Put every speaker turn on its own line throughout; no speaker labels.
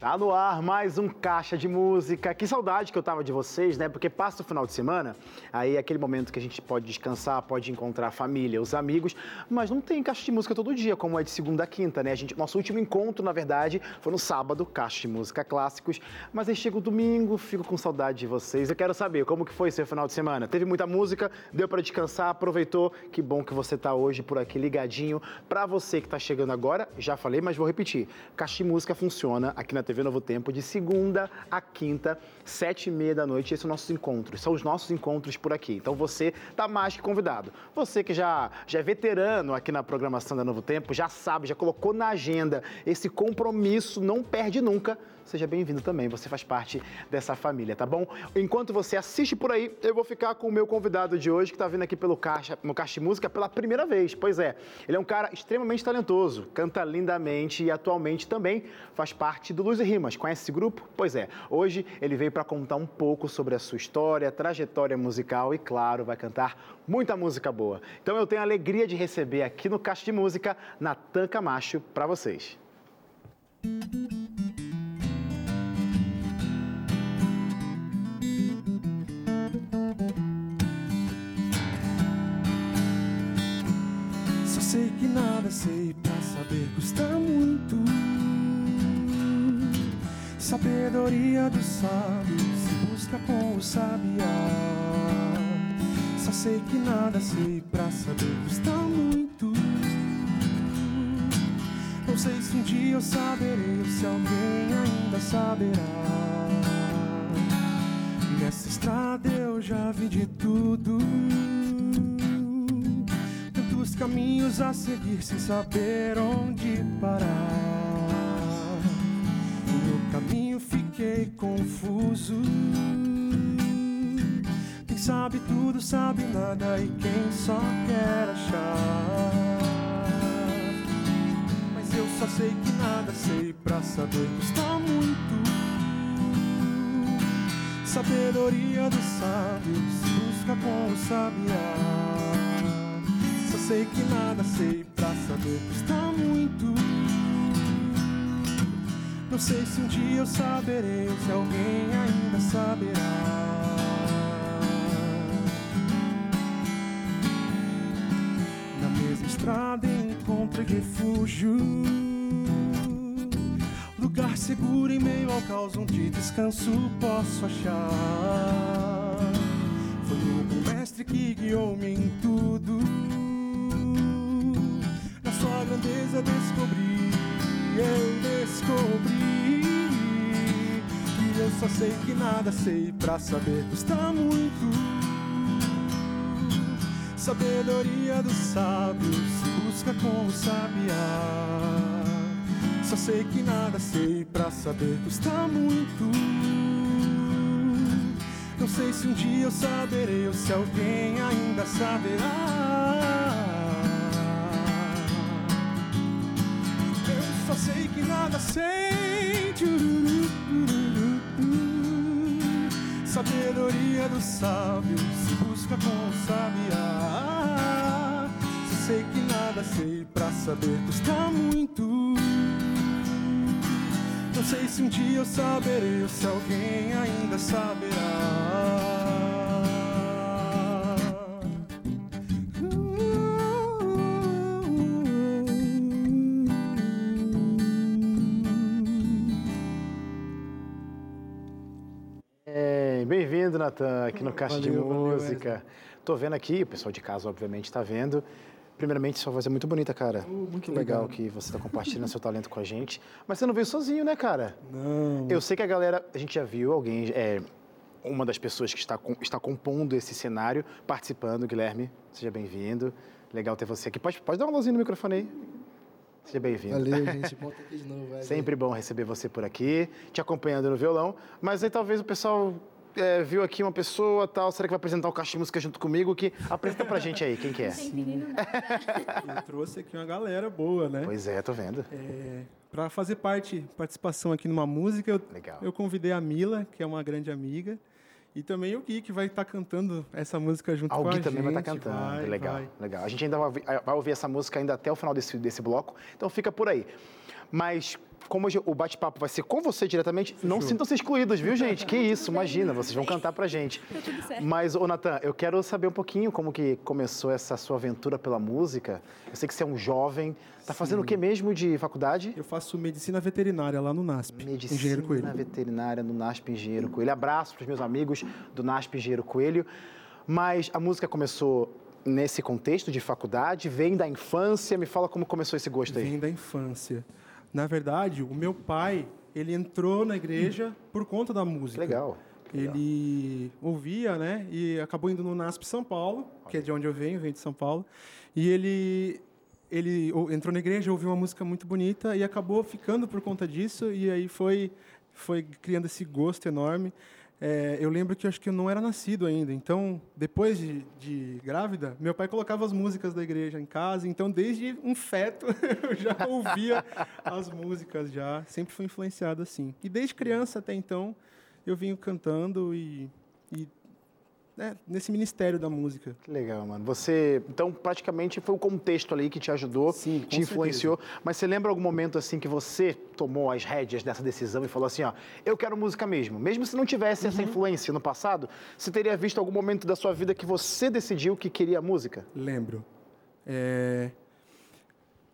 Tá no ar mais um Caixa de Música. Que saudade que eu tava de vocês, né? Porque passa o final de semana, aí é aquele momento que a gente pode descansar, pode encontrar a família, os amigos, mas não tem Caixa de Música todo dia, como é de segunda a quinta, né? A gente, nosso último encontro, na verdade, foi no sábado, Caixa de Música Clássicos, mas aí chega o domingo, fico com saudade de vocês. Eu quero saber como que foi seu final de semana. Teve muita música, deu para descansar, aproveitou? Que bom que você tá hoje por aqui ligadinho. Para você que tá chegando agora, já falei, mas vou repetir. Caixa de Música funciona aqui na TV Novo Tempo de segunda a quinta, sete e meia da noite. Esses são nossos encontros, são os nossos encontros por aqui. Então você tá mais que convidado. Você que já, já é veterano aqui na programação da Novo Tempo, já sabe, já colocou na agenda esse compromisso, não perde nunca seja bem-vindo também. Você faz parte dessa família, tá bom? Enquanto você assiste por aí, eu vou ficar com o meu convidado de hoje, que está vindo aqui pelo Caixa, no Caixa de Música pela primeira vez. Pois é, ele é um cara extremamente talentoso, canta lindamente e atualmente também faz parte do Luz e Rimas. Conhece esse grupo? Pois é, hoje ele veio para contar um pouco sobre a sua história, trajetória musical e, claro, vai cantar muita música boa. Então eu tenho a alegria de receber aqui no Caixa de Música Natan Camacho para vocês.
sei sei pra saber custa muito. Sabedoria dos sábios se busca com o sabiá. Só sei que nada sei pra saber custa muito. Não sei se um dia eu saberei ou se alguém ainda saberá. Nessa estrada eu já vi de tudo caminhos a seguir sem saber onde parar. No caminho fiquei confuso. Quem sabe tudo sabe nada e quem só quer achar. Mas eu só sei que nada sei pra saber custa muito. Sabedoria dos sábios busca com o sabiá sei que nada sei pra saber custa muito. Não sei se um dia eu saberei ou se alguém ainda saberá. Na mesma estrada encontrei refúgio. Lugar seguro em meio ao caos onde descanso posso achar. Foi o mestre que guiou-me em tudo grandeza descobri, eu descobri. E eu só sei que nada sei pra saber custa muito. Sabedoria dos sábios se busca com o sabiá. Só sei que nada sei pra saber custa muito. Não sei se um dia eu saberei ou se alguém ainda saberá. Sei. Sabedoria dos sábios se busca com sabiá. Só sei que nada sei pra saber custa muito. Não sei se um dia eu saberei ou se alguém ainda saberá.
Aqui no Caixa valeu, de Música. Valeu, Tô vendo aqui, o pessoal de casa, obviamente, está vendo. Primeiramente, sua voz é muito bonita, cara.
Uh, muito
que legal que você está compartilhando seu talento com a gente. Mas você não veio sozinho, né, cara?
Não.
Eu sei que a galera, a gente já viu alguém, é, uma das pessoas que está, está compondo esse cenário, participando. Guilherme, seja bem-vindo. Legal ter você aqui. Pode, pode dar uma luzinha no microfone aí. Seja bem-vindo.
Valeu, gente. Ter aqui de novo.
Sempre bom receber você por aqui, te acompanhando no violão. Mas aí talvez o pessoal é, viu aqui uma pessoa tal, será que vai apresentar o Caixa de Música junto comigo? Que apresenta pra gente aí, quem que é?
Menino nada.
Eu trouxe aqui uma galera boa, né?
Pois é, tô vendo.
É, para fazer parte, participação aqui numa música, eu,
Legal.
eu convidei a Mila, que é uma grande amiga, e também o Gui, que vai estar tá cantando essa música junto ah, com a gente.
O Gui também vai estar tá cantando, vai, legal, vai. legal. A gente ainda vai, vai ouvir essa música ainda até o final desse, desse bloco, então fica por aí. Mas como hoje o bate-papo vai ser com você diretamente, não sintam-se excluídos, viu, gente? Que isso, imagina, vocês vão cantar pra gente.
Tá tudo certo.
Mas, ô Natan, eu quero saber um pouquinho como que começou essa sua aventura pela música. Eu sei que você é um jovem, tá fazendo o que mesmo de faculdade?
Eu faço medicina veterinária lá no NASP.
Medicina
Engenheiro Coelho.
veterinária no NASP Engenheiro Coelho. Abraço para os meus amigos do NASP Engenheiro Coelho. Mas a música começou nesse contexto de faculdade, vem da infância. Me fala como começou esse gosto aí.
Vem da infância. Na verdade, o meu pai, ele entrou na igreja por conta da música.
Legal.
Ele ouvia, né? E acabou indo no NASP São Paulo, que é de onde eu venho, venho de São Paulo. E ele ele ou- entrou na igreja, ouviu uma música muito bonita e acabou ficando por conta disso. E aí foi foi criando esse gosto enorme. É, eu lembro que eu acho que eu não era nascido ainda. Então, depois de, de grávida, meu pai colocava as músicas da igreja em casa. Então, desde um feto, eu já ouvia as músicas já. Sempre fui influenciado assim. E desde criança até então, eu vinha cantando e, e né, nesse ministério da música.
Que legal, mano. Você, então, praticamente foi o contexto ali que te ajudou,
Sim,
te influenciou. Mas você lembra algum momento assim que você tomou as rédeas dessa decisão e falou assim, ó, eu quero música mesmo. Mesmo se não tivesse
Uhum.
essa influência no passado, você teria visto algum momento da sua vida que você decidiu que queria música?
Lembro. É,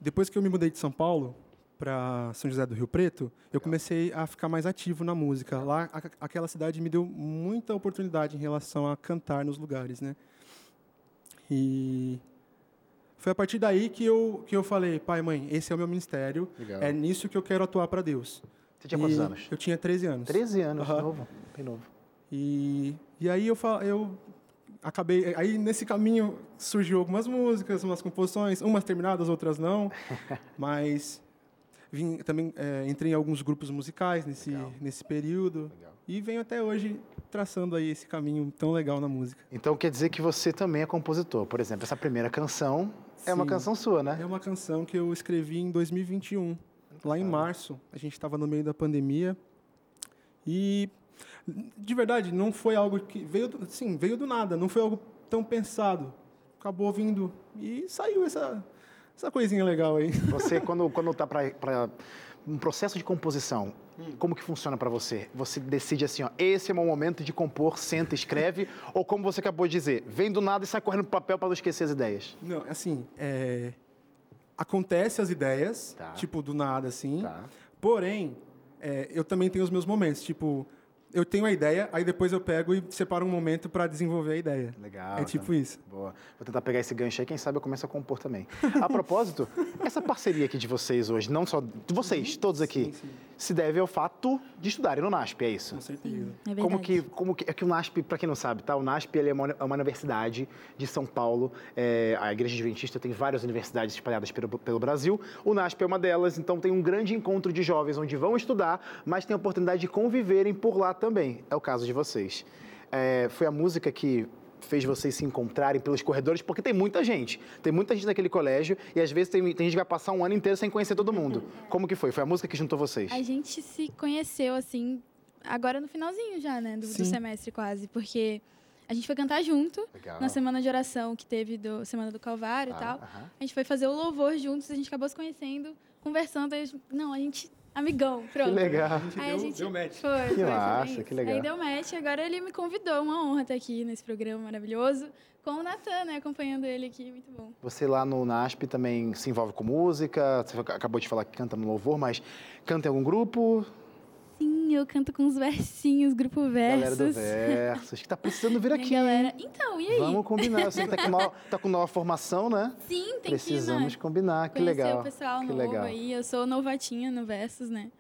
Depois que eu me mudei de São Paulo para São José do Rio Preto, eu comecei a ficar mais ativo na música. Lá, a- aquela cidade me deu muita oportunidade em relação a cantar nos lugares, né? E foi a partir daí que eu que eu falei, pai, mãe, esse é o meu ministério,
Legal.
é nisso que eu quero atuar para Deus.
Você tinha quantos
E
anos?
Eu tinha 13 anos.
13 anos,
Aham.
novo, bem novo.
E, e aí eu, eu acabei. Aí nesse caminho surgiu algumas músicas, umas composições, umas terminadas, outras não. mas vim, também é, entrei em alguns grupos musicais nesse,
Legal.
nesse período.
Legal.
E venho até hoje traçando aí esse caminho tão legal na música.
Então quer dizer que você também é compositor. Por exemplo, essa primeira canção é uma
Sim.
canção sua, né?
É uma canção que eu escrevi em 2021, lá em março. A gente estava no meio da pandemia. E, de verdade, não foi algo que veio, sim, veio do nada, não foi algo tão pensado. Acabou vindo e saiu essa, essa coisinha legal aí.
Você, quando, quando tá para um processo de composição, como que funciona para você? Você decide assim, ó, esse é o meu momento de compor, senta, escreve, ou como você acabou de dizer, vem do nada e sai correndo pro papel para não esquecer as ideias?
Não, assim, é, acontece as ideias,
Tá.
tipo, do nada, assim.
Tá.
Porém, é, eu também tenho os meus momentos, tipo, eu tenho a ideia, aí depois eu pego e separo um momento para desenvolver a ideia.
Legal.
É tipo isso.
Boa. Vou tentar pegar esse gancho aí, quem sabe eu começo a compor também. A propósito, essa parceria aqui de vocês hoje, não só de vocês, todos aqui,
Sim, sim.
se deve ao fato de estudarem no NASP, é isso?
Com certeza.
É verdade.
Como que, como que, é que o NASP, para quem não sabe, tá? O NASP ele é, uma, é uma universidade de São Paulo. É, a Igreja Adventista tem várias universidades espalhadas pelo, pelo Brasil. O NASP é uma delas, então tem um grande encontro de jovens onde vão estudar, mas tem a oportunidade de conviverem por lá também. É o caso de vocês. É, foi a música que fez vocês se encontrarem pelos corredores, porque tem muita gente. Tem muita gente naquele colégio e às vezes tem, tem gente que vai passar um ano inteiro sem conhecer todo mundo. Como que foi? Foi a música que juntou vocês?
A gente se conheceu, assim, agora no finalzinho já, né? Do, do semestre quase. Porque a gente foi cantar junto
Legal.
na semana de oração que teve do Semana do Calvário
Ah,
e tal.
aham.
A gente foi fazer o louvor juntos, a gente acabou se conhecendo, conversando. Gente- não, a gente. Amigão, pronto.
Que legal.
Aí a
deu,
gente
deu match.
Foi,
Que
foi, foi
massa, que legal.
Aí deu match, agora ele me convidou, uma honra estar aqui nesse programa maravilhoso, com o Natan, né? Acompanhando ele aqui, muito bom.
Você lá no NASP também se envolve com música, você acabou de falar que canta no louvor, mas canta em algum grupo?
Eu canto com uns versinhos, grupo
Galera
versos.
do Versus, que tá precisando vir aqui.
galera. Então, e aí?
Vamos combinar. Você que tá com, nova, tá com nova formação, né?
Sim, tem
Precisamos
que né,
combinar. Que
conhecer
legal.
o pessoal
que
novo
legal.
aí. Eu sou novatinha no Versus, né?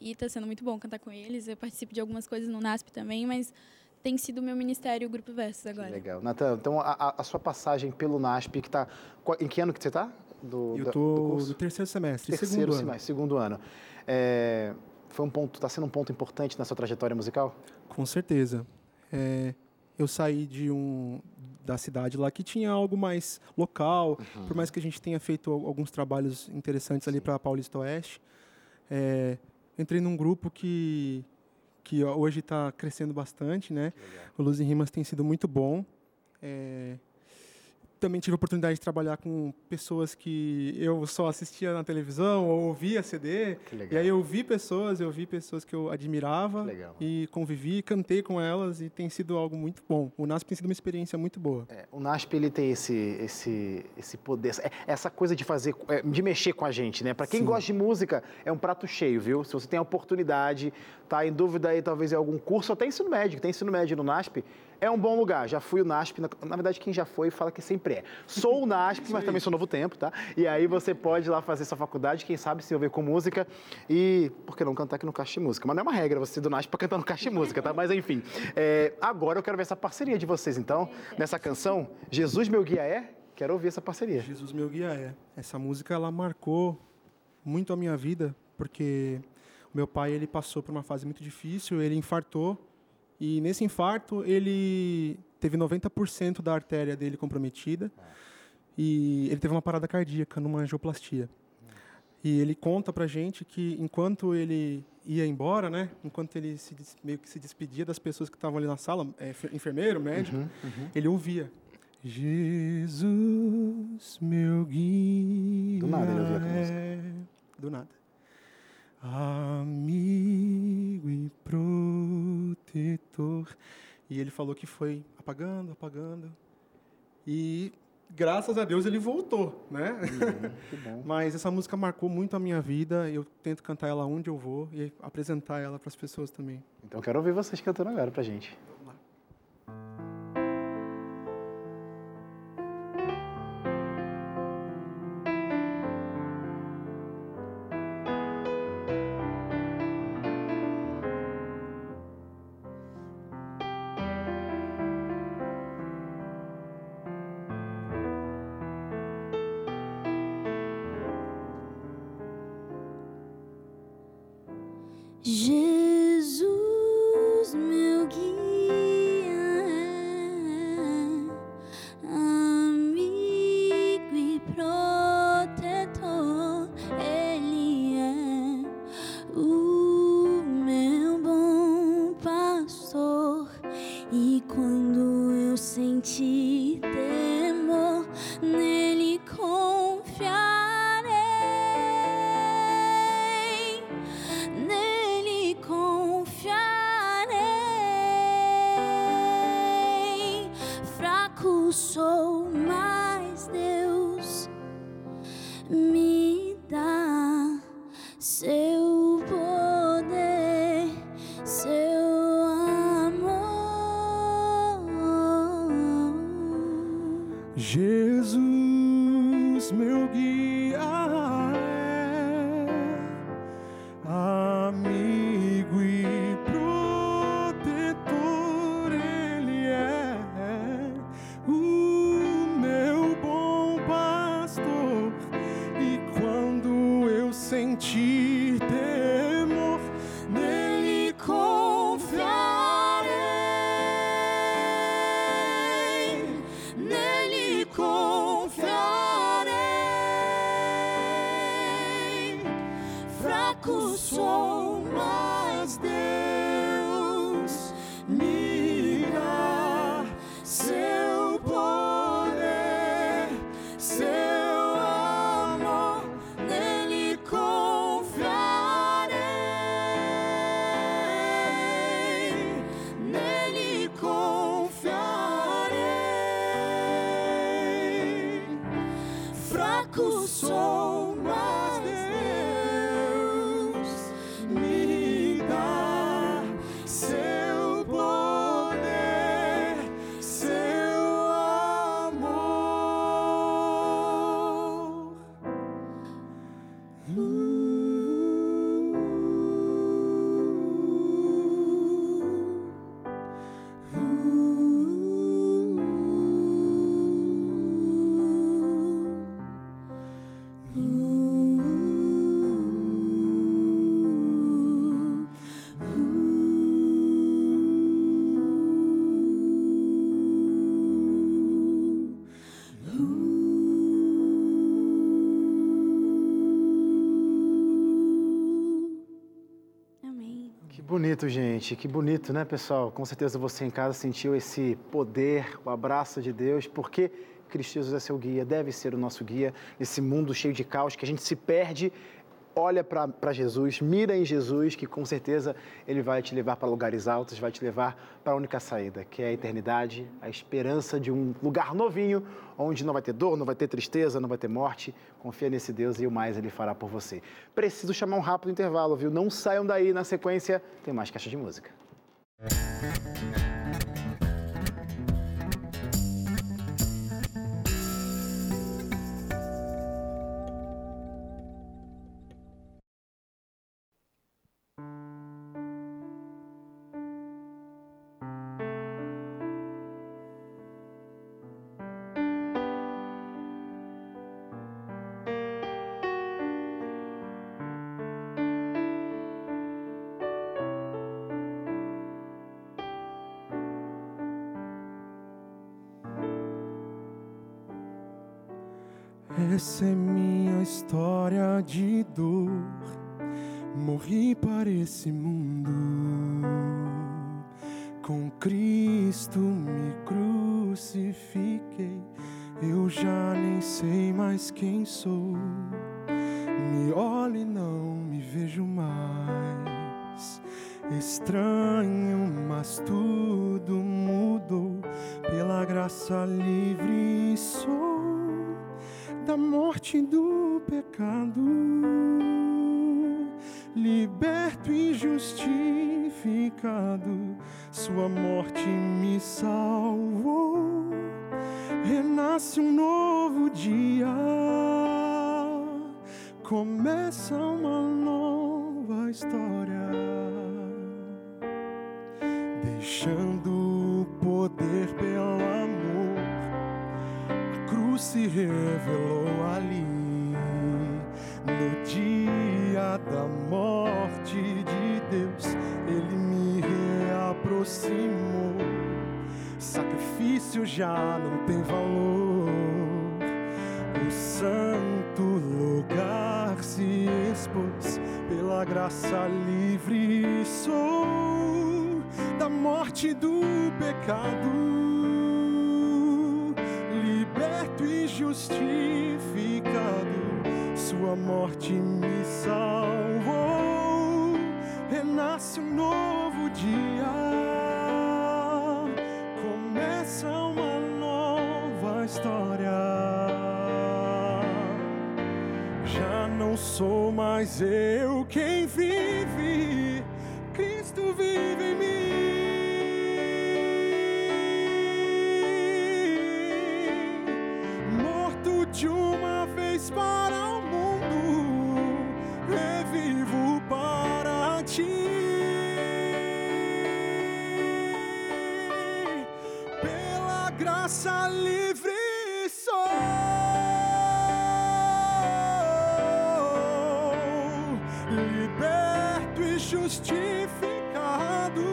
E tá sendo muito bom cantar com eles. Eu participo de algumas coisas no NASP também, mas tem sido o meu ministério o Grupo Versus
Que
agora.
legal. Natan, então a, a- sua passagem pelo NASP, que tá. Em que ano que você tá? Do,
Eu
da-
tô
do
no
curso?
terceiro semestre,
Terceiro
segundo ano.
semestre, segundo ano. É, foi um ponto, tá sendo um ponto importante na sua trajetória musical?
Com certeza. É, eu saí de um da cidade lá que tinha algo mais local,
Uhum.
por mais que a gente tenha feito al- alguns trabalhos interessantes ali para Paulista Oeste. É, entrei num grupo que que hoje está crescendo bastante, né? O Luz em Rimas tem sido muito bom. É, também tive a oportunidade de trabalhar com pessoas que eu só assistia na televisão ou ouvia CD. E aí eu vi pessoas, eu vi pessoas que eu admirava
Legal.
e convivi, cantei com elas e tem sido algo muito bom. O NASP tem sido uma experiência muito boa.
É, o NASP ele tem esse, esse, esse poder, essa- essa coisa de fazer, é, de mexer com a gente, né? Para quem
Sim.
gosta de música, é um prato cheio, viu? Se você tem a oportunidade, tá em dúvida aí, talvez em algum curso, até ensino médio, que tem ensino médio no NASP, é um bom lugar. Já fui o NASP, na, na verdade, quem já foi fala que sempre é. Sou o NASP, mas também sou Novo Tempo, tá? E aí você pode ir lá fazer sua faculdade, quem sabe se envolver com música e, por que não cantar aqui no Caixa de Música? Mas não é uma regra você do NASP para cantar no Caixa de Música, tá? Mas enfim, é, agora eu quero ver essa parceria de vocês, então, nessa canção, Jesus Meu Guia É, quero ouvir essa parceria.
Jesus meu guia é. Essa música ela marcou muito a minha vida, porque meu pai ele passou por uma fase muito difícil, ele infartou e nesse infarto ele teve 90% da artéria dele comprometida e ele teve uma parada cardíaca numa angioplastia. E ele conta pra gente que enquanto ele ia embora, né, enquanto ele se des- meio que se despedia das pessoas que estavam ali na sala, é, enfer- enfermeiro, médico, ele ouvia Jesus, meu guia.
Do nada ele ouvia a música.
é- Do nada. Amigo e protetor. E ele falou que foi apagando, apagando. E graças a Deus ele voltou, né?
Bom.
Mas essa música marcou muito a minha vida. Eu tento cantar ela onde eu vou e apresentar ela para as pessoas também.
Então eu quero ouvir vocês cantando agora pra gente.
Sou, mas Deus. Me
bonito, gente. Que bonito, né, pessoal? Com certeza você em casa sentiu esse poder, o abraço de Deus, porque Cristo Jesus é seu guia, deve ser o nosso guia nesse mundo cheio de caos que a gente se perde olha para Jesus, mira em Jesus, que com certeza ele vai te levar para lugares altos, vai te levar para a única saída, que é a eternidade, a esperança de um lugar novinho, onde não vai ter dor, não vai ter tristeza, não vai ter morte. Confia nesse Deus e o mais ele fará por você. Preciso chamar um rápido intervalo, viu? Não saiam daí, na sequência tem mais caixa de música.
Essa é minha história de dor. Morri para esse mundo. Com Cristo me crucifiquei. Eu já nem sei mais quem sou. Me olho e não me vejo mais. Estranho, mas tudo mudou. Pela graça livre sou da morte do pecado, liberto e justificado, Sua morte me salvou. Renasce um novo dia, começa uma nova história, deixando revelou ali no dia da morte de Deus. Ele me reaproximou. Sacrifício já não tem valor. O santo lugar se expôs pela graça livre. Sou da morte do pecado liberto e justificado, Sua morte me salvou. Renasce um novo dia, começa uma nova história. Já não sou mais eu quem vive, Cristo vive em mim. Graça livre sou, liberto e justificado.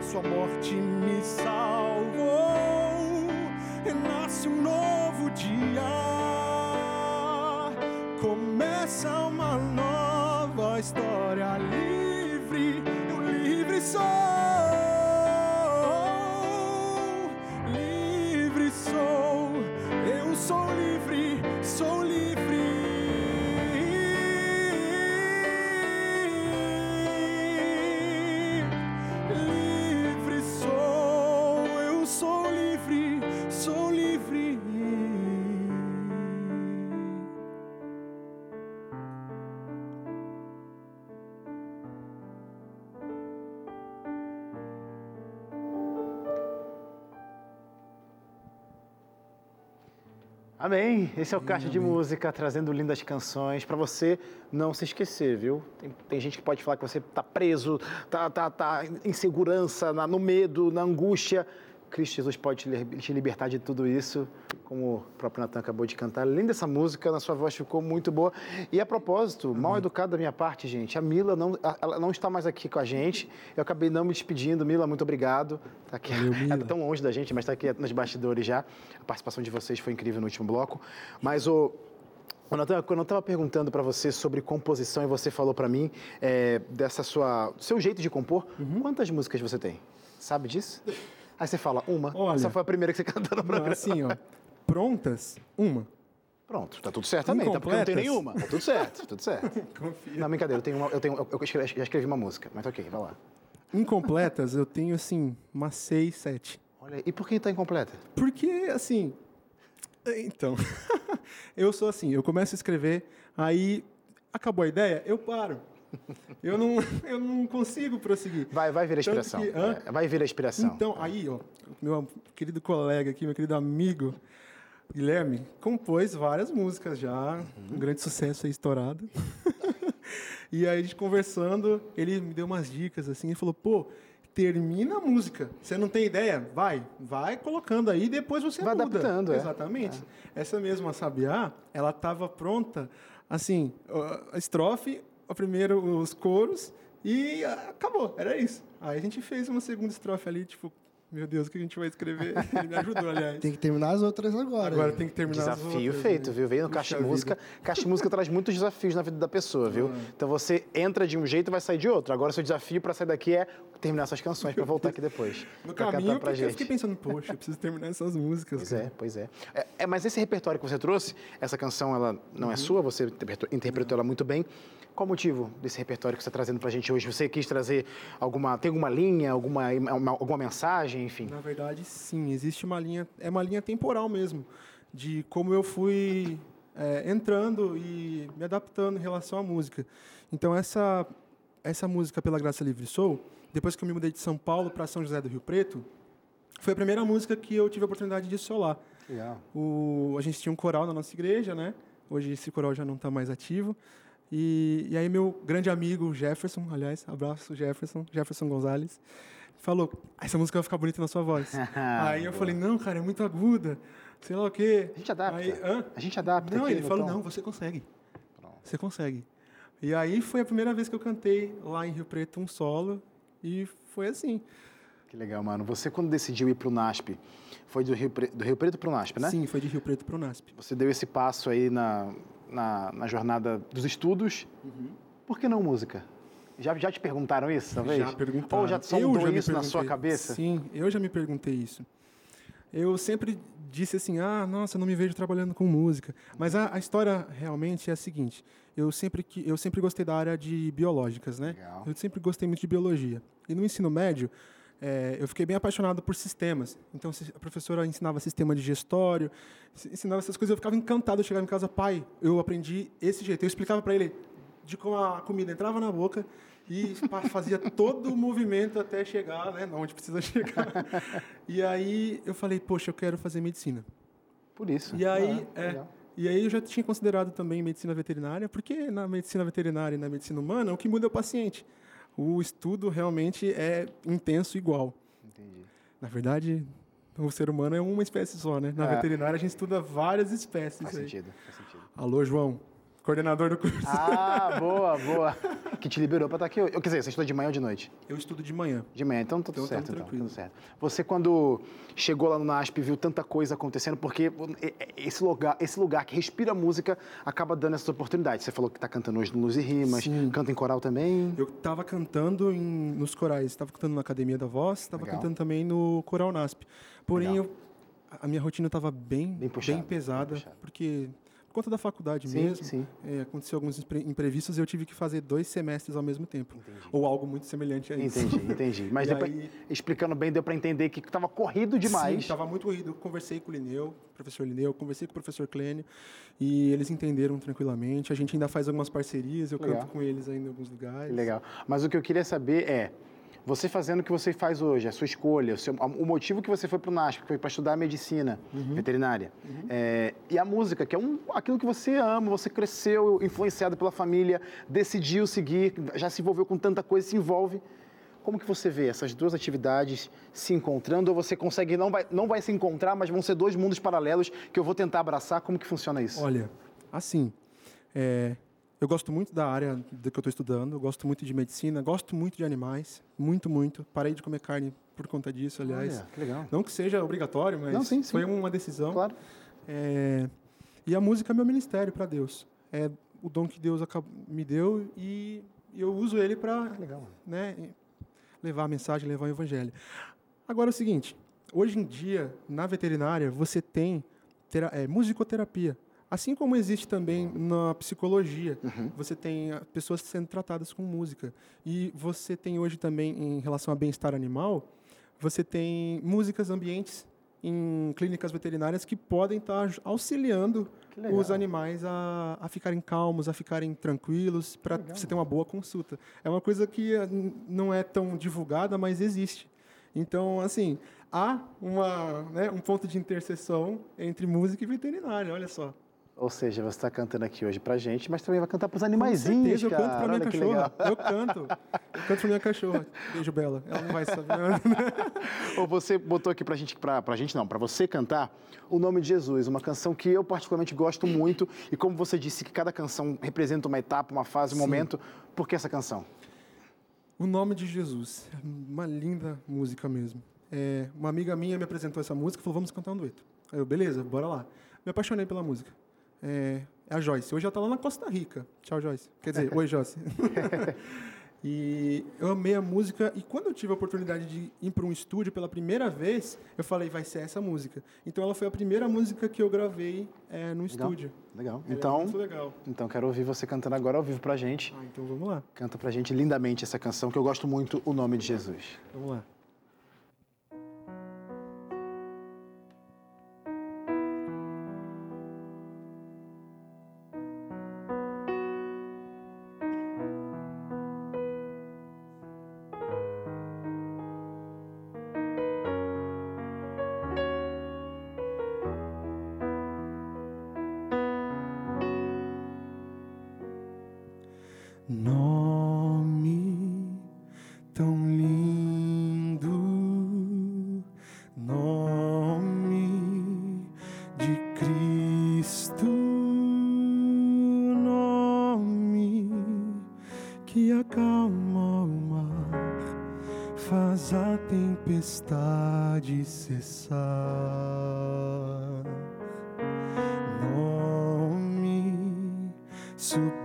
Sua morte me salvou, renasce um novo dia. Começa uma nova história. livre,
Amém. Esse é o Caixa de Música, trazendo lindas canções para você não se esquecer, viu? Tem, tem, gente que pode falar que você está preso, tá, tá, tá em segurança, na, no medo, na angústia. Cristo Jesus pode te libertar de tudo isso, como o próprio Natan acabou de cantar. Linda essa música, na sua voz ficou muito boa. E a propósito, mal educado da minha parte, gente, a Mila não, ela não está mais aqui com a gente. Eu acabei não me despedindo. Mila, muito obrigado. Tá aqui, Valeu, ela está tão longe da gente, mas está aqui nos bastidores já. A participação de vocês foi incrível no último bloco. Mas o Natan, quando eu estava perguntando para você sobre composição e você falou para mim é, dessa sua seu jeito de compor, uhum. quantas músicas você tem? Sabe disso? Aí você fala, uma. Olha, Essa foi a primeira que você cantou no programa.
Assim, ó. prontas, uma.
Pronto, tá tudo certo também, tá? Porque eu não tenho
Incompletas.
nenhuma. Tá tudo certo, tudo certo.
Confia.
Não, brincadeira, eu tenho uma, eu tenho, eu escrevi, já escrevi uma música, mas ok, vai lá.
Incompletas, eu tenho, assim, umas seis, sete.
Olha, e por que tá incompleta?
Porque, assim. Então. eu sou assim, eu começo a escrever, aí acabou a ideia, eu paro. Eu não, eu não consigo prosseguir.
Vai, vai vir a inspiração.
que-?
É, vai vir a inspiração.
Então, aí, ó, meu querido colega aqui, meu querido amigo, Guilherme, compôs várias músicas já, um grande sucesso aí, estourado. e aí, a gente conversando, ele me deu umas dicas, assim, e falou, pô, termina a música. Você não tem ideia? Vai, vai colocando aí, depois você
Vai
muda.
adaptando, é.
Exatamente. Essa mesma Sabiá, ela estava pronta, assim, a estrofe, primeiro, os coros, e ah, acabou, era isso. Aí a gente fez uma segunda estrofe ali, tipo, meu Deus, o que a gente vai escrever? Ele me ajudou, aliás.
Tem que terminar as outras agora.
Agora tem que terminar as
Desafio
outras,
feito,
né?
viu? Veio no
Puxa
Caixa. Música. Caixa de Música traz muitos desafios na vida da pessoa, viu? Então você entra de um jeito e vai sair de outro. Agora seu desafio para sair daqui é terminar essas canções para voltar aqui depois.
No
pra
caminho,
cantar pra
porque eu
gente.
fiquei pensando, poxa, eu preciso terminar essas músicas.
Pois é, pois é. é. é, Mas esse repertório que você trouxe, essa canção ela não
Uhum.
é sua, você interpretou, interpretou ela muito bem. Qual o motivo desse repertório que você está trazendo pra gente hoje? Você quis trazer alguma. Tem alguma linha, alguma, uma- alguma mensagem, enfim?
Na verdade, sim, existe uma linha, é uma linha temporal mesmo, de como eu fui é, entrando e me adaptando em relação à música. Então, essa, essa música, Pela Graça Livre Sou, depois que eu me mudei de São Paulo para São José do Rio Preto, foi a primeira música que eu tive a oportunidade de solar.
Legal.
O, a gente tinha um coral na nossa igreja, né? Hoje esse coral já não está mais ativo. E, e aí meu grande amigo Jefferson, aliás, abraço Jefferson, Jefferson Gonzalez, falou: "Ah, essa música vai ficar bonita na sua voz. aí eu
Boa.
falei: não, cara, é muito aguda, sei lá o quê.
A gente adapta.
Aí?
A gente adapta.
Não, ele falou:
tom.
não, você consegue.
Pronto.
Você consegue. E aí foi a primeira vez que eu cantei lá em Rio Preto um solo e foi assim.
Que legal, mano. Você, quando decidiu ir pro NASP, foi do Rio, Pre... do Rio Preto pro NASP, né?
Sim, foi de Rio Preto pro NASP.
Você deu esse passo aí na, na, na jornada dos estudos.
Uhum.
Por que não música? Já, já te perguntaram isso, talvez?
Já perguntaram.
Ou já sondou isso na sua cabeça?
Sim, eu já me perguntei isso. Eu sempre disse assim, ah, nossa, não me vejo trabalhando com música. Mas a, a história realmente é a seguinte: eu sempre que eu sempre gostei da área de biológicas, né?
Legal.
Eu sempre gostei muito de biologia. E no ensino médio eh, eu fiquei bem apaixonado por sistemas. Então a professora ensinava sistema digestório, ensinava essas coisas. Eu ficava encantado. Eu chegava em casa, pai, eu aprendi esse jeito. Eu explicava para ele de como a comida entrava na boca e fazia todo o movimento até chegar, né, onde precisa chegar. E aí eu falei, poxa, eu quero fazer medicina.
Por isso.
E aí,
Ah,
é, e aí eu já tinha considerado também medicina veterinária, porque na medicina veterinária e na medicina humana o que muda é o paciente. O estudo realmente é intenso igual.
Entendi.
Na verdade, o ser humano é uma espécie só, né? Na
É.
veterinária a gente estuda várias espécies.
Faz
aí.
sentido, faz sentido.
Alô, João, coordenador do curso.
Ah, boa, boa. Que te liberou pra estar aqui hoje. Quer dizer, você estuda de manhã ou de noite?
Eu estudo de manhã.
De manhã, então tudo
Então, tamo
certo, então, tudo certo. Você, quando chegou lá no NASP, viu tanta coisa acontecendo, porque esse lugar, esse lugar que respira música acaba dando essas oportunidades. Você falou que está cantando hoje no Luz e Rimas,
Sim.
canta em coral também.
Eu estava cantando em- nos corais, estava cantando na Academia da Voz, estava cantando também no Coral NASP. Porém, eu- a minha rotina estava bem,
Bem puxado, bem
pesada,
puxado.
porque por conta da faculdade
Sim,
mesmo,
sim.
é, aconteceu alguns impre- imprevistos e eu tive que fazer dois semestres ao mesmo tempo.
Entendi.
Ou algo muito semelhante a isso.
Entendi, entendi. Mas depois,
aí-
explicando bem, deu para entender que estava corrido demais.
Sim, estava muito corrido. Eu conversei com o Lineu, professor Lineu, conversei com o professor Clênio, e eles entenderam tranquilamente. A gente ainda faz algumas parcerias, eu
Legal.
canto com eles ainda em alguns lugares.
Legal. Mas o que eu queria saber é, você fazendo o que você faz hoje, a sua escolha, o, seu- o motivo que você foi para o NASP, que foi para estudar medicina
Uhum.
veterinária, é, e a música, que é um, aquilo que você ama, você cresceu influenciado pela família, decidiu seguir, já se envolveu com tanta coisa, se envolve. Como que você vê essas duas atividades se encontrando? Ou você consegue, não vai, não vai se encontrar, mas vão ser dois mundos paralelos que eu vou tentar abraçar? Como que funciona isso?
Olha, assim, é, eu gosto muito da área do que eu estou estudando, gosto muito de medicina, gosto muito de animais, muito, muito. Parei de comer carne por conta disso, aliás.
Olha, que legal.
Não que seja obrigatório, mas
Não, sim, sim.
foi uma decisão.
Claro.
É, e a música é meu ministério para Deus. É o dom que Deus me deu e eu uso ele para né, levar a mensagem, levar o evangelho. Agora é o seguinte, hoje em dia, na veterinária, você tem é, musicoterapia. Assim como existe também na psicologia,
Uhum.
você tem ah, pessoas sendo tratadas com música. E você tem hoje também, em relação a bem-estar animal, você tem músicas ambientes em clínicas veterinárias que podem estar auxiliando os animais a, a ficarem calmos, a ficarem tranquilos, para você ter uma boa consulta. É uma coisa que ah, não é tão divulgada, mas existe. Então, assim, há uma, né, um ponto de interseção entre música e veterinária, olha só.
Ou seja, você está cantando aqui hoje pra gente, mas também vai cantar pros
Com
animaizinhos,
certeza, eu
cara.
canto pra minha
Olha
cachorra. Eu canto. Eu canto pra minha cachorra. Beijo, Bela. Ela não vai saber.
Ou você botou aqui pra gente, pra, pra gente não, pra você cantar o nome de Jesus, uma canção que eu particularmente gosto muito. E como você disse que cada canção representa uma etapa, uma fase, um
Sim.
momento, por que essa canção?
O nome de Jesus. Uma linda música mesmo. É, uma amiga minha me apresentou essa música e falou: vamos cantar um dueto. Aí eu, beleza, bora lá. Me apaixonei pela música. É, é a Joyce. Hoje ela está lá na Costa Rica. Tchau, Joyce. Quer dizer, oi, Joyce. e eu amei a música. E quando eu tive a oportunidade de ir para um estúdio pela primeira vez, eu falei: vai ser essa música. Então ela foi a primeira música que eu gravei é, no estúdio.
Legal.
Ela é
Então,
muito legal.
então quero ouvir você cantando agora ao vivo pra gente.
Ah, então vamos lá.
Canta pra gente lindamente essa canção que eu gosto muito, o nome de Jesus.
Vamos lá.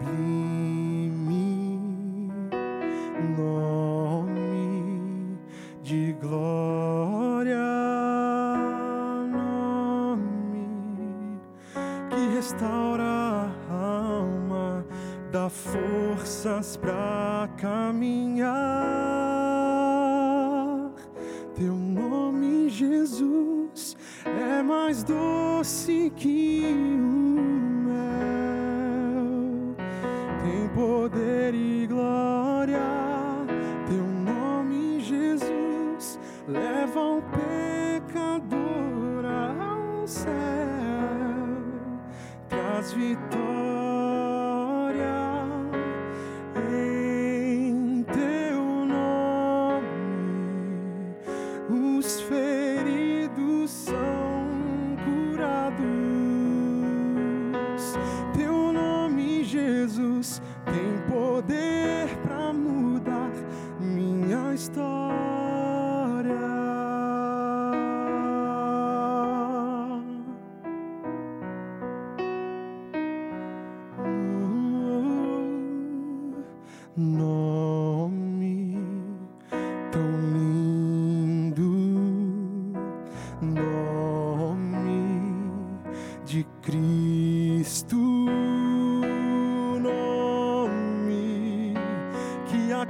Sublime, nome de glória, nome que restaura a alma, dá forças pra caminhar. Teu nome, Jesus, é mais doce que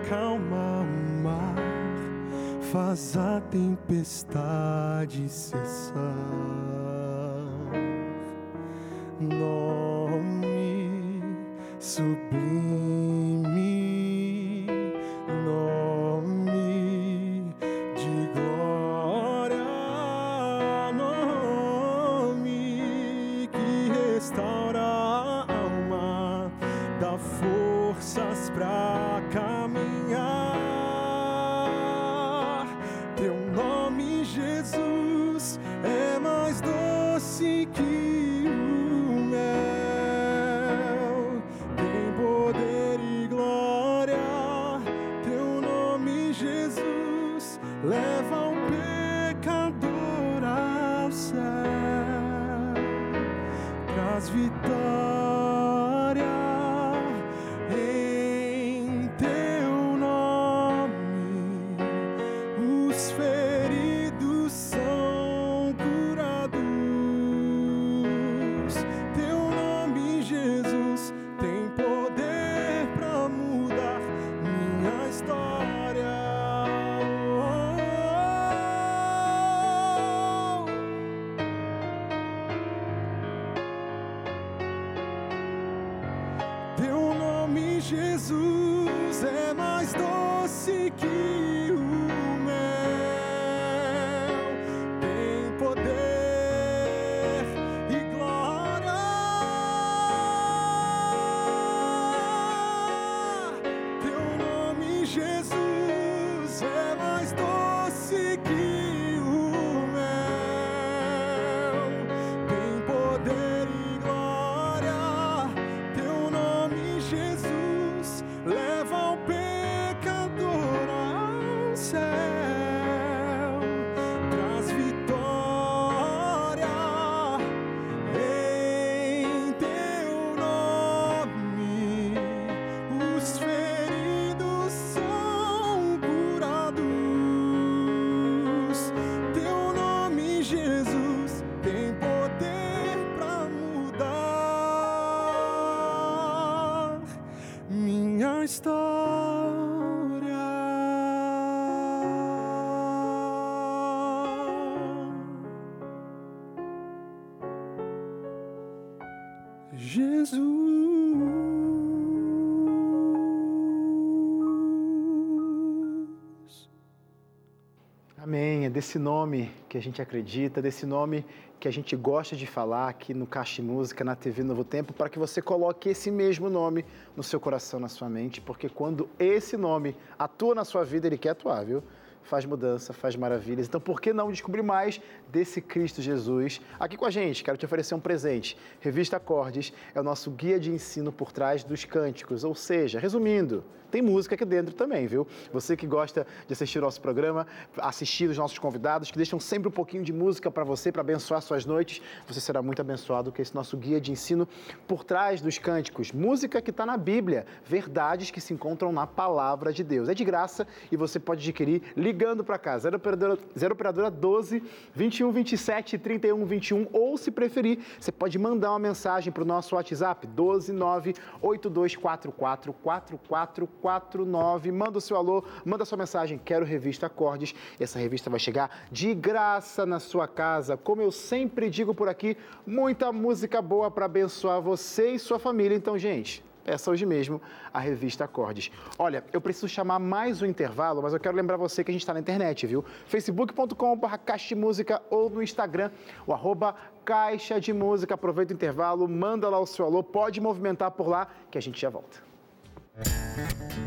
acalma o mar, faz a tempestade cessar poder.
Desse nome que a gente acredita, desse nome que a gente gosta de falar aqui no Caixa Música, na TV Novo Tempo, para que você coloque esse mesmo nome no seu coração, na sua mente, porque quando esse nome atua na sua vida, ele quer atuar, viu? Faz mudança, faz maravilhas. Então, por que não descobrir mais desse Cristo Jesus aqui com a gente? Quero te oferecer um presente. Revista Acordes é o nosso guia de ensino por trás dos cânticos. Ou seja, resumindo, tem música aqui dentro também, viu? Você que gosta de assistir o nosso programa, assistir os nossos convidados, que deixam sempre um pouquinho de música para você, para abençoar suas noites, você será muito abençoado com esse nosso guia de ensino por trás dos cânticos. Música que está na Bíblia, verdades que se encontram na palavra de Deus. É de graça e você pode adquirir ligando para cá, 0 operadora, 0 operadora 12 21 27 31 21 ou se preferir, você pode mandar uma mensagem para o nosso WhatsApp 12 9 8244 4449. Manda o seu alô, manda a sua mensagem, quero revista Acordes. Essa revista vai chegar de graça na sua casa. Como eu sempre digo por aqui, muita música boa para abençoar você e sua família. Então, gente, peça hoje mesmo a revista Acordes. Olha, eu preciso chamar mais um intervalo, mas eu quero lembrar você que a gente está na internet, viu? facebook.com.br Caixa Música ou no Instagram, o arroba Caixa de Música. Aproveita o intervalo, manda lá o seu alô, pode movimentar por lá que a gente já volta. Música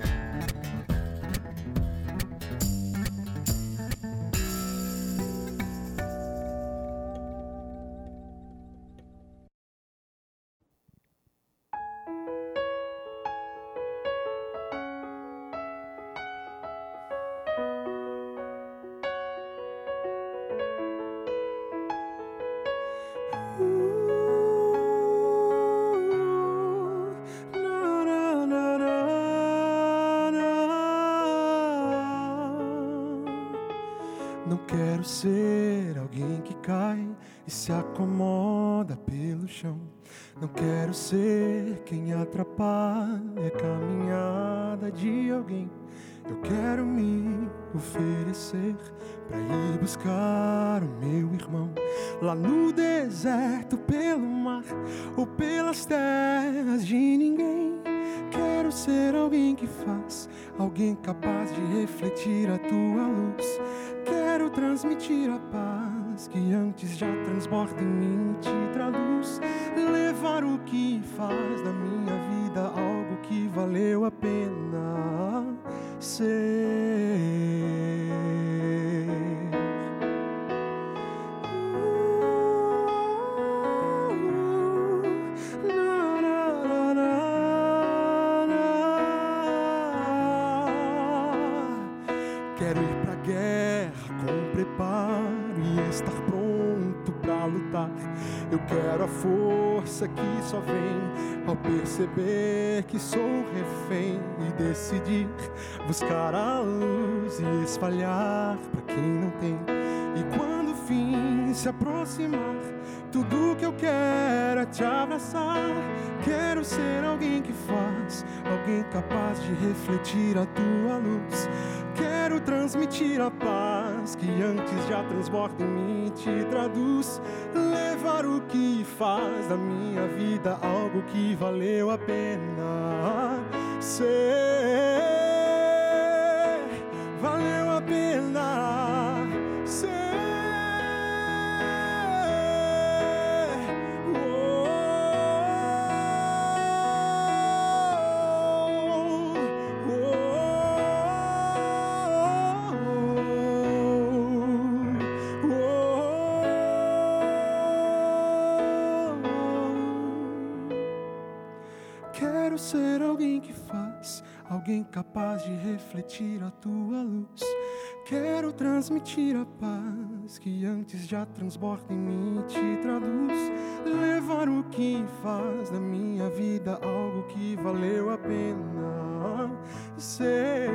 ser alguém que cai e se acomoda pelo chão. Não quero ser quem atrapalha a caminhada de alguém. Eu quero me oferecer para ir buscar o meu irmão lá no deserto, pelo mar ou pelas terras de ninguém. Quero ser alguém que faz, alguém capaz de refletir a tua luz Quero transmitir a paz que antes já transborda em mim, te traduz. Levar o que faz da minha vida algo que valeu a pena ser. Eu quero a força que só vem ao perceber que sou refém e decidir buscar a luz e espalhar para quem não tem. E quando o fim se aproximar, tudo que eu quero é te abraçar. Quero ser alguém que faz, alguém capaz de refletir a tua luz. Quero transmitir a paz que antes já transborda em mim, te traduz. Levar o que faz da minha vida algo que valeu a pena capaz de refletir a tua luz. Quero transmitir a paz que antes já transborda em mim e te traduz. Levar o que faz da minha vida algo que valeu a pena ser.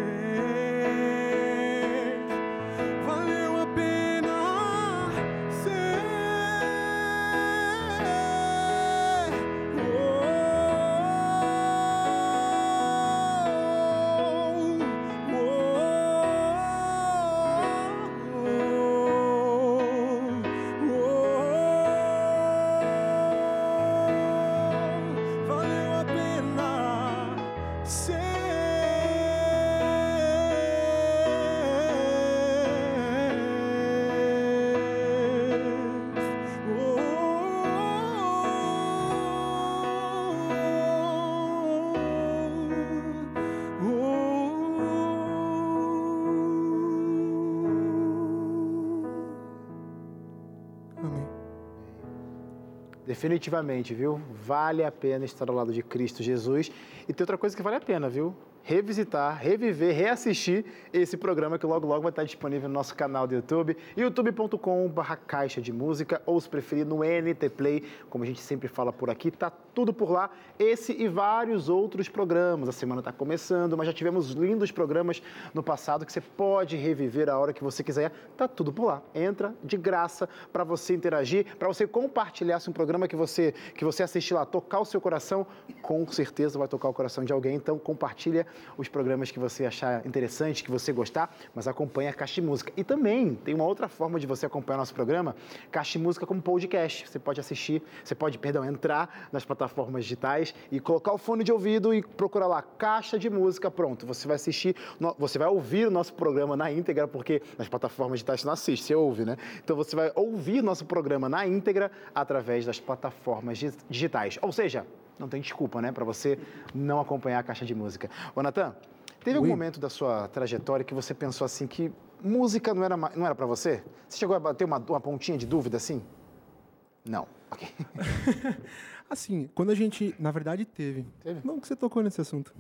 Definitivamente, viu? Vale a pena estar ao lado de Cristo Jesus. E tem outra coisa que vale a pena, viu? Revisitar, reviver, reassistir esse programa que logo logo vai estar disponível no nosso canal do YouTube, youtube.com.br caixa de música, ou se preferir no NT Play, como a gente sempre fala por aqui, tá tudo por lá. Esse e vários outros programas. A semana está começando, mas já tivemos lindos programas no passado que você pode reviver a hora que você quiser. Tá tudo por lá. Entra de graça para você interagir, para você compartilhar se um programa que você que você assistir lá tocar o seu coração, com certeza vai tocar o coração de alguém. Então compartilha os programas que você achar interessante, que você gostar, mas acompanhe a Caixa de Música. E também tem uma outra forma de você acompanhar nosso programa, Caixa de Música como podcast. Você pode assistir, você pode, perdão, entrar nas plataformas digitais e colocar o fone de ouvido e procurar lá Caixa de Música, pronto. Você vai assistir, você vai ouvir o nosso programa na íntegra, porque nas plataformas digitais você não assiste, você ouve, né? Então você vai ouvir nosso programa na íntegra através das plataformas digitais. Ou seja, não tem desculpa, né, para você não acompanhar a caixa de música. Ô, Natan, teve algum momento da sua trajetória que você pensou assim que música não era, não era para você? Você chegou a bater uma, uma pontinha de dúvida assim? Não. Ok.
assim, quando a gente, na verdade, teve. Teve? Não que você tocou nesse assunto.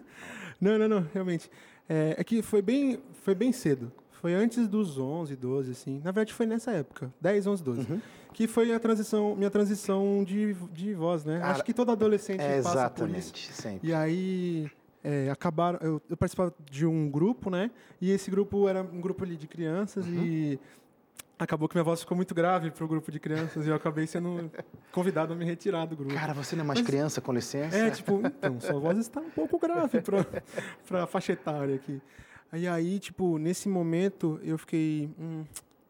não, não, não, realmente. É, é, que foi bem, foi bem cedo. Foi antes dos 11, 12, assim. Na verdade, foi nessa época. 10, 11, 12. Uhum que foi a transição, minha transição de, de voz, né? Cara, Acho que todo adolescente é passa por isso. Sempre. E aí é, acabaram, eu, eu, participava de um grupo, né? E esse grupo era um grupo ali de crianças uhum. e acabou que minha voz ficou muito grave para o grupo de crianças e eu acabei sendo convidado a me retirar do grupo.
Cara, você não é mais Mas, criança, com licença?
É, tipo, então, sua voz está um pouco grave para a faixa etária aqui. E aí, tipo, nesse momento eu fiquei, hum,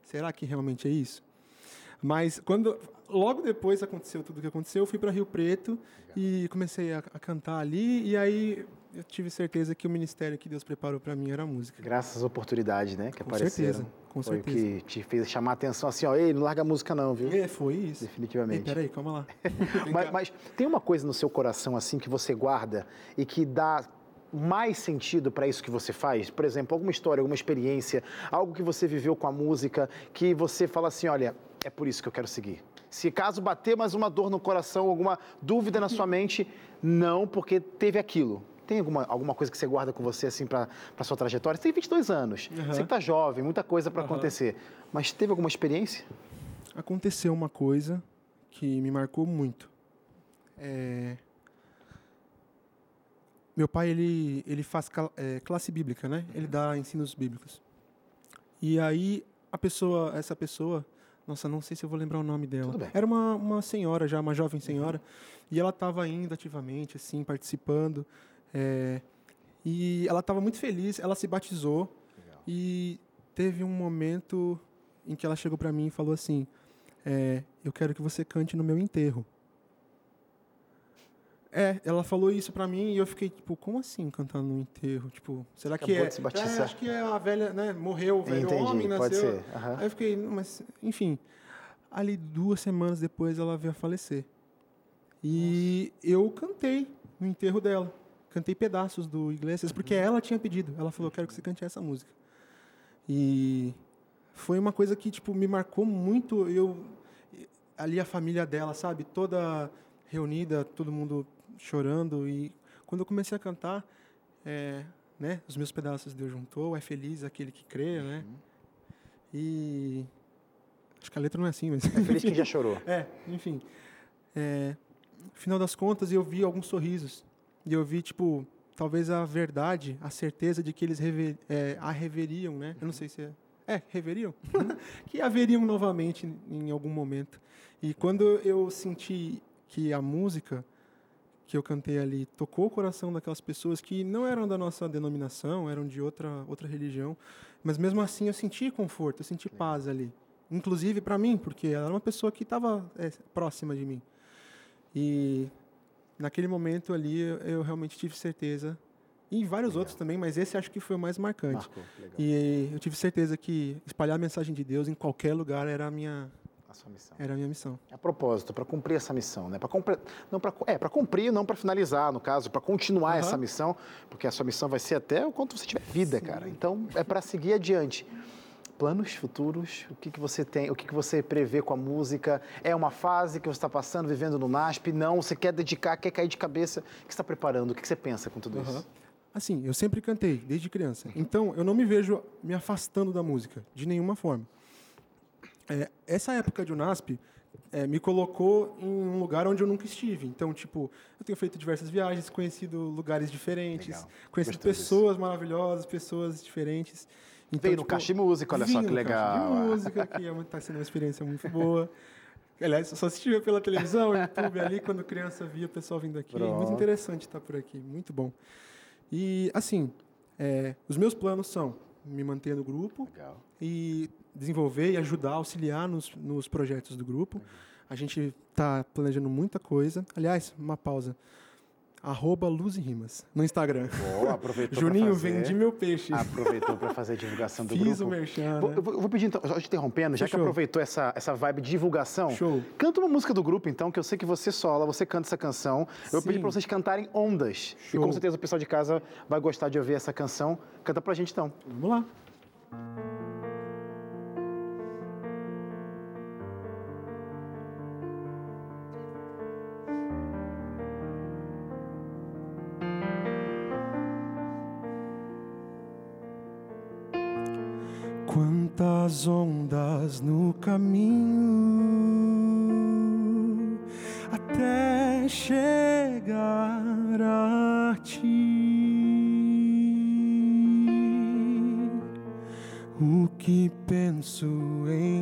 será que realmente é isso? Mas quando logo depois aconteceu tudo o que aconteceu, eu fui para Rio Preto Legal. e comecei a, a, cantar ali e aí eu tive certeza que o ministério que Deus preparou para mim era a música.
Graças às oportunidades, né, que
com
apareceram.
Certeza, com
foi
certeza.
o que te fez chamar a atenção assim, ó, ei, não larga a música não, viu?
É, foi isso.
Definitivamente. Ei,
peraí, calma lá.
mas, mas tem uma coisa no seu coração assim que você guarda e que dá mais sentido para isso que você faz? Por exemplo, alguma história, alguma experiência, algo que você viveu com a música, que você fala assim, olha, é por isso que eu quero seguir. Se caso bater mais uma dor no coração, alguma dúvida na sua mente, não, porque teve aquilo. Tem alguma, alguma coisa que você guarda com você, assim, para sua trajetória? Você tem 22 anos, uhum. você está jovem, muita coisa para uhum. acontecer. Mas teve alguma experiência?
Aconteceu uma coisa que me marcou muito. É... Meu pai, ele, ele faz é, classe bíblica, né? Ele dá ensinos bíblicos. E aí, a pessoa, essa pessoa, nossa, não sei se eu vou lembrar o nome dela. Era uma, uma senhora já, uma jovem senhora. E ela estava indo ativamente, assim, participando. É, e ela estava muito feliz. Ela se batizou. Legal. E teve um momento em que ela chegou para mim e falou assim: é, Eu quero que você cante no meu enterro. É, ela falou isso pra mim e eu fiquei, tipo, como assim cantar no enterro? Tipo, será que
Acabou
é...
de se batizar.
É, acho que é a velha, né? Morreu, o velho
Entendi,
homem, nasceu.
pode ser. aham.
Aí eu fiquei, mas, enfim. Ali duas semanas depois ela veio a falecer. E eu cantei no enterro dela. Cantei pedaços do Iglesias, porque ela tinha pedido. Ela falou, quero que você cante essa música. E foi uma coisa que, tipo, me marcou muito. Eu, ali a família dela, sabe? Toda reunida, todo mundo chorando. E quando eu comecei a cantar, é, né? Os meus pedaços Deus juntou, é feliz aquele que crê, né? E acho que a letra não é assim, mas
É feliz que já chorou.
é, enfim. É, no final das contas, eu vi alguns sorrisos. E eu vi, tipo, talvez a verdade, a certeza de que eles reve- é, a reveriam, né? Eu não sei se é. É, reveriam? que haveriam novamente em algum momento. E quando eu senti que a música que eu cantei ali tocou o coração daquelas pessoas que não eram da nossa denominação, eram de outra outra religião, mas mesmo assim eu senti conforto, eu senti paz ali. Inclusive para mim, porque ela era uma pessoa que estava próxima de mim. E naquele momento ali eu, realmente tive certeza, e vários outros também, mas esse acho que foi o mais marcante.
Marcou, legal.
E eu tive certeza que espalhar a mensagem de Deus em qualquer lugar era a minha,
A sua missão.
era a minha missão.
A propósito, para cumprir essa missão, né? Para cumprir, não para é, para cumprir, não para finalizar, no caso, para continuar
Aham.
essa missão, porque a sua missão vai ser até o quanto você tiver vida, cara. Então, é para seguir adiante. Planos futuros, o que, que você tem, o que, que você prevê com a música? É uma fase que você está passando, vivendo no NASP? Não, você quer dedicar, quer cair de cabeça? O que você está preparando? O que, que você pensa com tudo
Aham.
isso?
Assim, eu sempre cantei, desde criança. Então, eu não me vejo me afastando da música, de nenhuma forma. É, essa época de Unasp é, me colocou em um lugar onde eu nunca estive. Então, tipo, eu tenho feito diversas viagens, conhecido lugares diferentes,
Legal.
conhecido
isso.
pessoas maravilhosas, pessoas diferentes. Então,
Veio no
tipo,
Caixa de Música, olha só que
no
legal.
Caixa de música, que está sendo uma experiência muito boa. Aliás, só assistia pela televisão, YouTube ali, quando criança via o pessoal vindo aqui.
Pronto.
Muito interessante estar por aqui, muito bom. E, assim, é, os meus planos são me manter no grupo
Legal.
e desenvolver e ajudar, auxiliar nos, nos projetos do grupo. A gente está planejando muita coisa. Aliás, uma pausa. Arroba Luz e Rimas no Instagram.
Boa, aproveitou
Juninho,
fazer.
vendi meu peixe.
Aproveitou para fazer a divulgação do
Fiz
grupo.
o merchan,
Vou,
né?
vou- pedir, então, só te interrompendo, já que
Fechou.
aproveitou essa, essa vibe de divulgação,
Show.
canta uma música do grupo, então, que eu sei que você sola, você canta essa canção. Eu vou pedir
Sim.
para vocês cantarem Ondas. E
Show.
com certeza o pessoal de casa vai gostar de ouvir essa canção. Canta pra gente, então.
Vamos lá. Quantas ondas no caminho até chegar a ti. O que penso em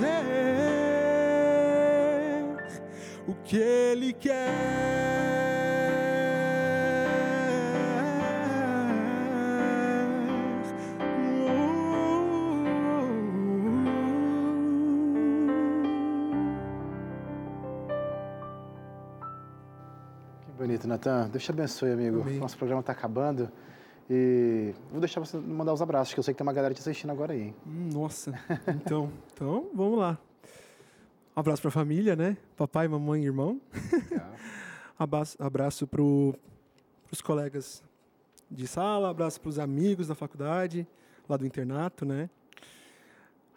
dizer o que ele quer. Que
bonito, Natan. Deus te abençoe, amigo.
Amém.
Nosso programa está acabando. E vou deixar você mandar os abraços, que eu sei que tem uma galera te assistindo agora aí. hein?
Hum, Nossa, então, então vamos lá. Um abraço para a família, né? Papai, mamãe e irmão. Abraço, abraço para os colegas de sala, abraço para os amigos da faculdade, lá do internato, né?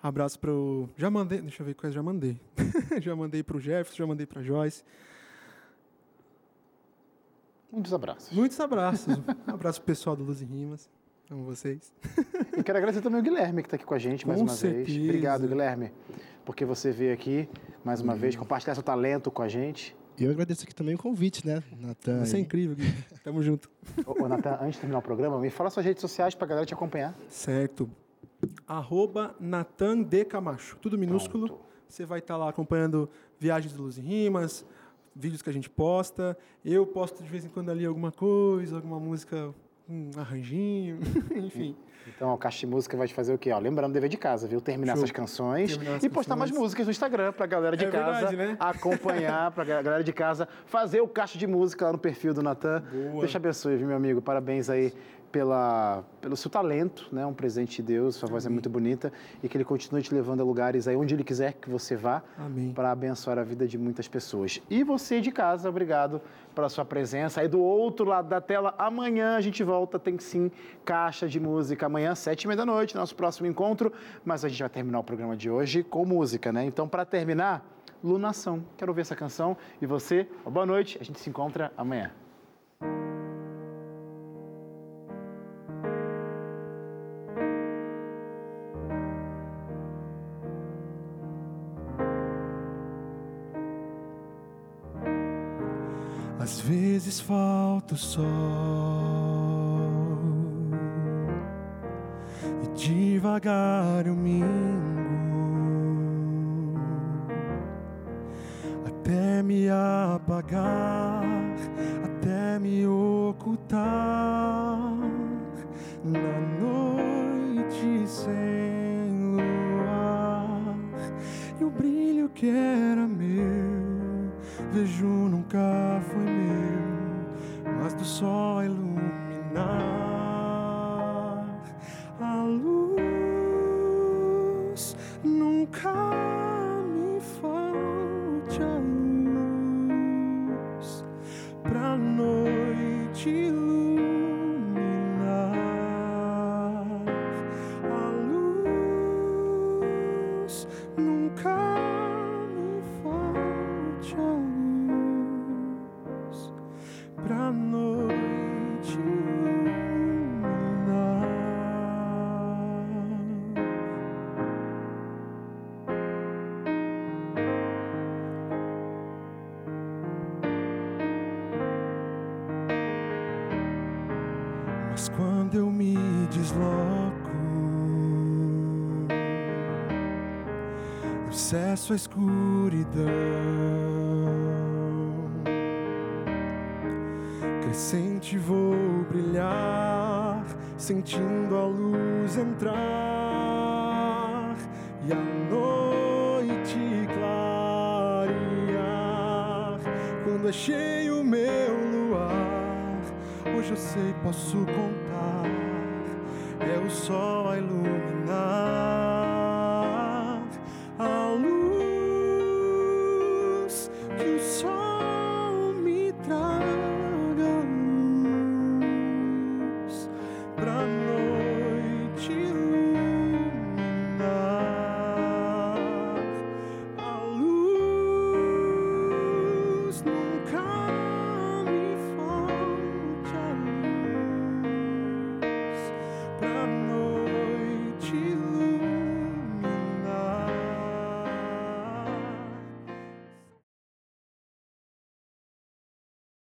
Abraço para o. Já mandei. Deixa eu ver quais já mandei. já mandei para o Jefferson, já mandei para a Joyce.
Muitos abraços.
Muitos abraços. Um abraço pro pessoal do Luz e Rimas. Amo vocês.
Eu quero agradecer também o Guilherme, que está aqui com a gente mais
Com
uma vez.
certeza.
Obrigado, Guilherme, porque você veio aqui mais uma
Uhum.
vez compartilhar seu talento com a gente.
E eu agradeço aqui também o convite, né, Natan?
Você é incrível, Gui. Tamo junto.
Ô, ô Natan, antes de terminar o programa, me fala suas redes sociais para a galera te acompanhar.
Certo. Arroba Natan D. Camacho. Tudo minúsculo.
Pronto.
Você vai estar lá acompanhando viagens de luz e rimas, vídeos que a gente posta. Eu posto de vez em quando ali alguma coisa, alguma música, um arranjinho, enfim.
Então, o Caixa de Música vai te fazer o quê? Ó, lembrando, dever de casa, viu? Terminar
Show.
essas canções
Terminar
e postar mais
canções.
músicas no Instagram pra galera de
É
casa
verdade, né?
acompanhar, pra ga- galera de casa fazer o Caixa de Música lá no perfil do Natan. Deus te abençoe, viu, meu amigo? Parabéns aí pela, pelo seu talento, né? Um presente de Deus, sua voz é muito bonita e que ele continue te levando a lugares aí onde ele quiser que você vá
Amém.
para abençoar a vida de muitas pessoas. E você de casa, obrigado pela sua presença. Aí do outro lado da tela, amanhã a gente volta, tem sim caixa de música. Amanhã, sete e meia da noite, nosso próximo encontro. Mas a gente vai terminar o programa de hoje com música, né? Então, para terminar, Lunação. Quero ouvir essa canção. E você, boa noite. A gente se encontra amanhã.
Às vezes falta o sol devagar eu mingo. Até me apagar, até me ocultar. Na noite sem luar e o brilho que era meu vejo nunca foi meu, mas do sol iluminar nunca À escuridão. Crescente vou brilhar, sentindo a luz entrar e a noite clarear. Quando achei o meu luar, hoje eu sei, posso contar. É o sol a iluminar